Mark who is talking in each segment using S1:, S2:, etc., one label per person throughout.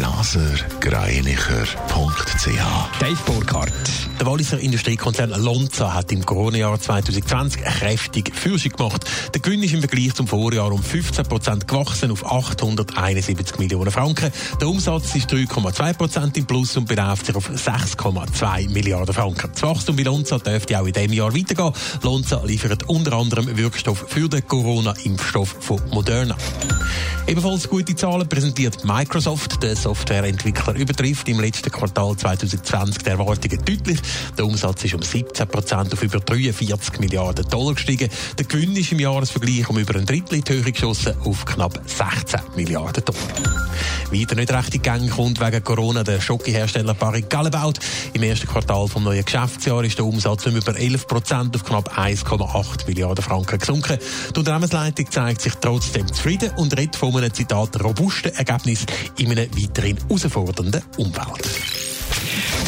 S1: blasergreinicher.ch.
S2: Dave Burkhardt. Der Walliser Industriekonzern Lonza hat im Corona-Jahr 2020 kräftig Führung gemacht. Der Gewinn ist im Vergleich zum Vorjahr um 15 Prozent gewachsen auf 871 Millionen Franken. Der Umsatz ist 3,2 Prozent im Plus und beläuft sich auf 6,2 Milliarden Franken. Das Wachstum bei Lonza dürfte auch in diesem Jahr weitergehen. Lonza liefert unter anderem Wirkstoff für den Corona-Impfstoff von Moderna. Ebenfalls gute Zahlen präsentiert Microsoft. Der Softwareentwickler übertrifft im letzten Quartal 2020 die Erwartungen deutlich. Der Umsatz ist um 17 Prozent auf über 43 Milliarden Dollar gestiegen. Der Gewinn ist im Jahresvergleich um über ein Drittel in die Höhe geschossen auf knapp 16 Milliarden Dollar. Weiter nicht recht in Gang kommt wegen Corona der Schokohersteller Barry Gallebaut. Im ersten Quartal vom neuen Geschäftsjahr ist der Umsatz um über 11 Prozent auf knapp 1,8 Milliarden Franken gesunken. Die Unternehmensleitung zeigt sich trotzdem zufrieden und redet von einem Zitat robusten Ergebnis in einer weiterhin herausfordernden Umwelt.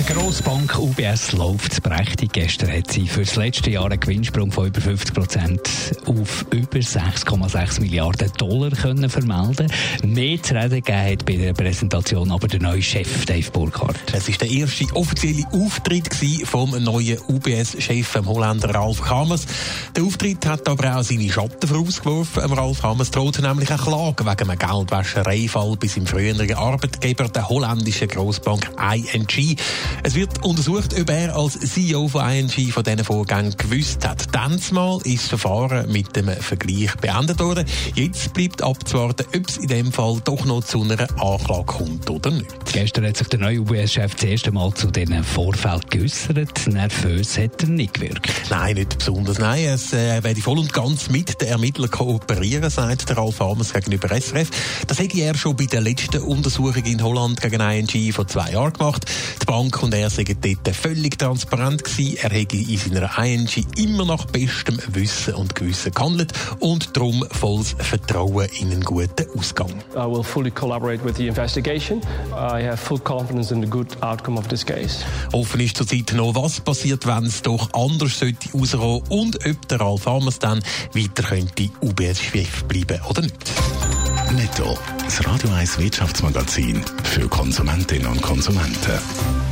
S3: Die Grossbank UBS läuft prächtig. Gestern hat sie für das letzte Jahr einen Gewinnsprung von über 50 Prozent auf über 6,6 Milliarden Dollar können vermelden. Mehr zu reden gegeben hat bei der Präsentation aber der neue Chef Dave Burkhardt.
S2: Es war der erste offizielle Auftritt vom neuen UBS-Chef, dem Holländer Ralf Hamers. Der Auftritt hat aber auch seine Schatten vorausgeworfen. Ralf Hamers drohte nämlich eine Klage wegen einem Geldwäschereifall bei seinem früheren Arbeitgeber, der holländischen Grossbank ING. Es wird untersucht, ob er als CEO von ING von diesen Vorgängen gewusst hat. Mal ist das Verfahren mit dem Vergleich beendet worden. Jetzt bleibt abzuwarten, ob es in dem Fall doch noch zu einer Anklage kommt oder nicht.
S3: Gestern hat sich der neue UBS-Chef das erste Mal zu diesen Vorfällen geäußert. Nervös hat er nicht gewirkt.
S2: Nein, nicht besonders. Nein, es äh, werde voll und ganz mit den Ermittlern kooperieren, sagt der Ralf Amers gegenüber SRF. Das hätte er schon bei der letzten Untersuchung in Holland gegen ING vor zwei Jahren gemacht. Die Bank und er seien dort völlig transparent gewesen. Er hätte in seiner ING immer nach bestem Wissen und Gewissen gehandelt und darum volles Vertrauen in einen guten Ausgang.
S4: I will fully collaborate with the investigation. I have full confidence in the good outcome of this case.
S2: Offen ist zurzeit noch, was passiert, wenn es doch anders sollte rauskommen und ob der Ralf Amers dann weiter könnte UBS-Chef bleiben oder nicht.
S1: Netto, das Radio 1 Wirtschaftsmagazin für Konsumentinnen und Konsumenten.